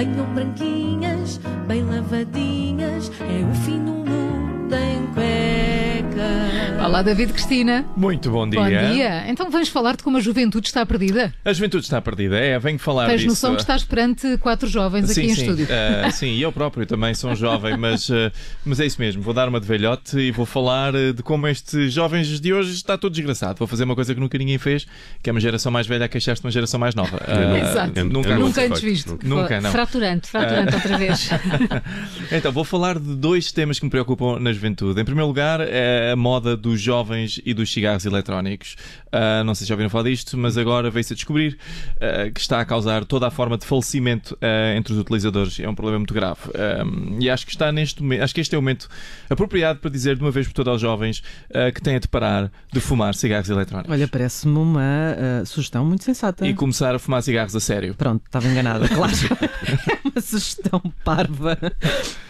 Venham branquinhas, Olá, David Cristina. Muito bom dia. Bom dia. Então vamos falar de como a juventude está perdida. A juventude está perdida, é, venho falar Tens disso. noção que estás perante quatro jovens sim, aqui em sim. estúdio. Ah, sim, e eu próprio também sou um jovem, mas, ah, mas é isso mesmo. Vou dar uma de velhote e vou falar ah, de como estes jovens de hoje está tudo desgraçado. Vou fazer uma coisa que nunca ninguém fez, que é uma geração mais velha a queixar-se de uma geração mais nova. Ah, Exato. Nunca, Nunca antes visto. nunca. Nunca, não. Fraturante, fraturante outra vez. Então, vou falar de dois temas que me preocupam na juventude. Em primeiro lugar, é a moda dos jovens e dos cigarros eletrónicos. Ah, não sei se já ouviram falar disto, mas agora veio-se a descobrir ah, que está a causar toda a forma de falecimento ah, entre os utilizadores. É um problema muito grave. E acho que está neste momento, acho que este é o momento apropriado para dizer de uma vez por todas aos jovens que têm de parar de fumar cigarros eletrónicos. Olha, parece-me uma sugestão muito sensata. E começar a fumar cigarros a sério. Pronto, estava enganada, claro. é uma sugestão parva.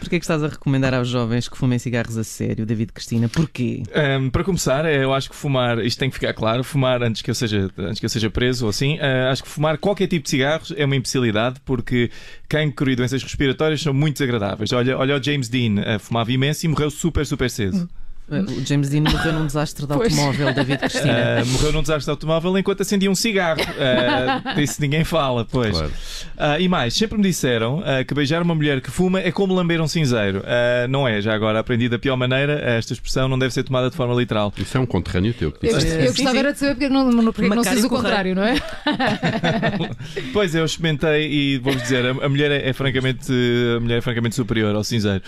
Porquê é que estás a recomendar aos jovens que fumem cigarros a sério, David Cristina? Porquê? Um, para começar, eh, eu acho que fumar, isto tem que ficar claro, fumar antes que eu seja, antes que eu seja preso ou assim, eh, acho que fumar qualquer tipo de cigarros é uma imbecilidade porque cancro e doenças respiratórias são muito desagradáveis. Olha, olha o James Dean, eh, fumava imenso e morreu super, super cedo. Ah, O James Dean morreu num desastre de Pois. automóvel, David Cristina. Eh, morreu num desastre de automóvel enquanto acendia um cigarro. Uh, disso ninguém fala, pois. Claro. Ah, e mais, sempre me disseram ah, que beijar uma mulher que fuma é como lamber um cinzeiro. Ah, não é, já agora aprendi da pior maneira, esta expressão não deve ser tomada de forma literal. Isso é um conterrâneo teu que Eu, disse. eu sim, gostava sim. era de saber porque não, não, porque não se diz o contrário, não é? Pois eu experimentei e vou-vos dizer, a, a mulher é, é francamente a mulher é francamente superior ao cinzeiro,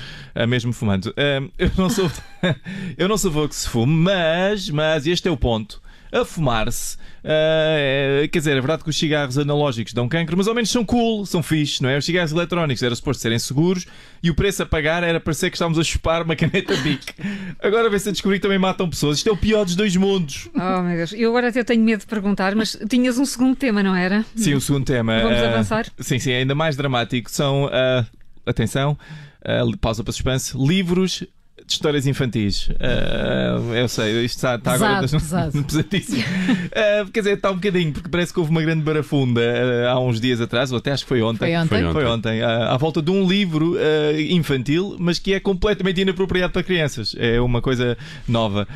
mesmo fumando. Eu não sou eu não sou que se fume, mas mas este é o ponto. A fumar-se, é- quer dizer, é verdade que os cigarros analógicos dão cancro, mas ao menos são cool, são fixe, não é? Os cigarros eletrónicos era suposto serem seguros e o preço a pagar era parecer que estávamos a chupar uma caneta Bic. Agora vê-se a descobrir que também matam pessoas. Isto é o pior dos dois mundos. Oh, meu Deus. Eu agora até tenho medo de perguntar, mas tinhas um segundo tema, não era? Sim, o segundo tema. Vamos ah, avançar? Sim, sim, ainda mais dramático. São, ah, atenção, pausa para suspense, livros de histórias infantis. Ah, eu sei, isto está, está agora Pesado, pesado. pesadíssimo. Ah, quer dizer, está um bocadinho, porque parece que houve uma grande barafunda ah, há uns dias atrás, ou até acho que foi ontem. Foi ontem. Foi ontem. Foi ontem, à, à volta de um livro infantil, mas que é completamente inapropriado para crianças. É uma coisa nova.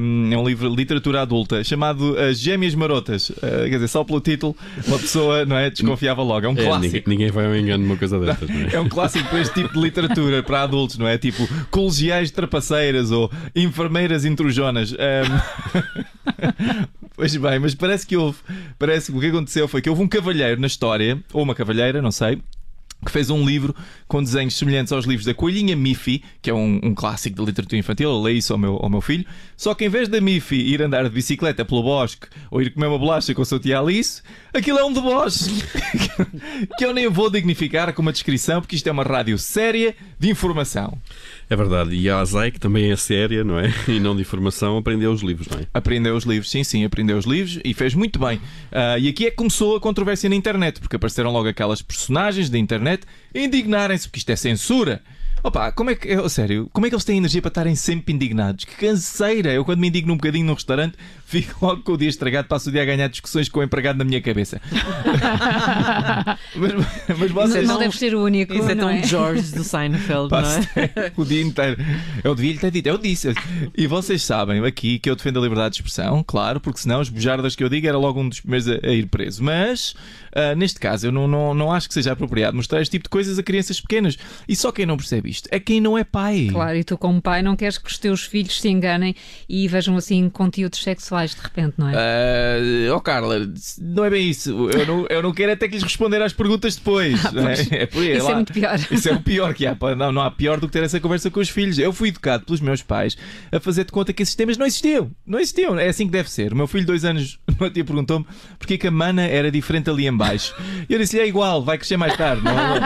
Um, é um livro de literatura adulta chamado As Gêmeas Marotas. Quer dizer, só pelo título, uma pessoa não é, desconfiava logo. É um É, clássico. ninguém, ninguém vai ao engano numa coisa destas, não é? É um clássico para este tipo de literatura para adultos, não é? Tipo colegiais trapaceiras ou enfermeiras intrujonas. Ahm, pois bem, mas parece que houve. Parece que o que aconteceu foi que houve um cavalheiro na história, ou uma cavalheira, não sei. Que fez um livro com desenhos semelhantes aos livros da Coelhinha Miffy, que é um, um clássico da literatura infantil. Eu leio isso ao meu, ao meu filho. Só que em vez da Miffy ir andar de bicicleta pelo bosque ou ir comer uma bolacha com o seu tia Alice, aquilo é um deboche. que eu nem vou dignificar com uma descrição, porque isto é uma rádio séria de informação. É verdade. E a Azai, que também é séria, não é? E não de informação, aprendeu os livros, não é? Aprendeu os livros, sim, sim, aprendeu os livros e fez muito bem. Ah, e aqui é que começou a controvérsia na internet, porque apareceram logo aquelas personagens da internet a indignarem-se, porque isto é censura. Opa, como é que, a sério, como é que eles têm energia para estarem sempre indignados? Que canseira! Eu, quando me indigno um bocadinho num restaurante, fico logo com o dia estragado, passo o dia a ganhar discussões com o empregado na minha cabeça. mas, mas vocês. não deve ser o único. Isso é não tão é? George do Seinfeld, não é? o dia inteiro. Eu devia lhe ter dito, eu disse. E vocês sabem aqui que eu defendo a liberdade de expressão, claro, porque senão as bujardas que eu digo era logo um dos primeiros a, a ir preso. Mas, ah, neste caso, eu não, não, não acho que seja apropriado mostrar este tipo de coisas a crianças pequenas. E só quem não percebe isto é quem não é pai. Claro, e tu, como pai, não queres que os teus filhos se enganem e vejam assim conteúdos sexuais de repente, não é? Ah, oh Carla, não é bem isso. Eu não, eu não quero é ter que lhes responder às perguntas depois. não é? É por aí, Isso é lá. muito pior. Isso é o pior que há. Não, não há pior do que ter essa conversa com os filhos. Eu fui educado pelos meus pais a fazer de conta que esses temas não existiam. Não existiam. É assim que deve ser. O meu filho, dois anos, no dia perguntou-me porque é que a mana era diferente ali em baixo. E eu disse-lhe, é igual, vai crescer mais tarde. Não é?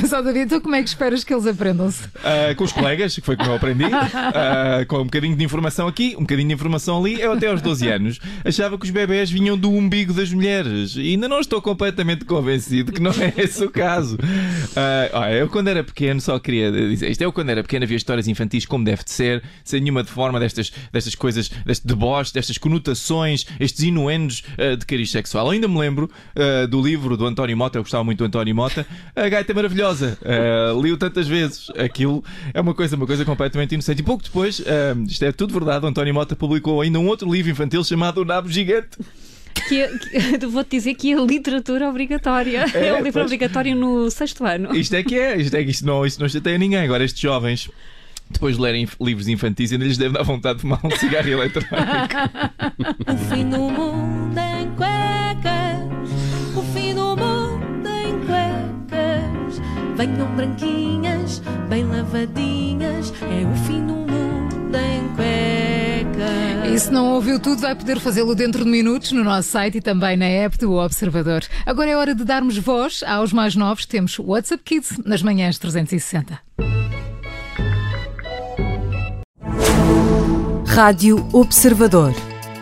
Mas, ó David, então como é que que esperas que eles aprendam-se? Uh, com os colegas, que foi como eu aprendi, uh, com um bocadinho de informação aqui, um bocadinho de informação ali. Eu, até aos 12 anos, achava que os bebés vinham do umbigo das mulheres. E ainda não estou completamente convencido que não é esse o caso. Uh, olha, eu, quando era pequeno, só queria dizer isto. Eu, quando era pequeno, havia histórias infantis como deve de ser, sem nenhuma de forma destas, destas coisas, deste deboche, destas conotações, estes inuendos de cariz sexual. Eu ainda me lembro do livro do António Mota, eu gostava muito do António Mota, A Gaita Maravilhosa. Li-o tantas vezes. Aquilo é uma coisa, uma coisa completamente inocente. E pouco depois, isto é tudo verdade, o António Mota publicou ainda um outro livro infantil chamado O Nabo Gigante. Que, é, que vou-te dizer que é literatura obrigatória. É, é um livro pois, obrigatório no sexto ano. Isto é que é, isto é que isto não, isto não chateia ninguém. Agora, estes jovens depois de lerem livros infantis, ainda lhes deve dar vontade de fumar um cigarro eletrónico. o fim do mundo em Venham branquinhas, bem lavadinhas, é o fim do mundo em cuecas. E se não ouviu tudo, vai poder fazê-lo dentro de minutos no nosso site e também na app do Observador. Agora é hora de darmos voz aos mais novos. Temos WhatsApp Kids nas manhãs 360. Rádio Observador.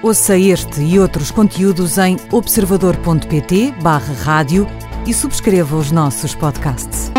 Ouça este e outros conteúdos em observador.pt/barra rádio e subscreva os nossos podcasts.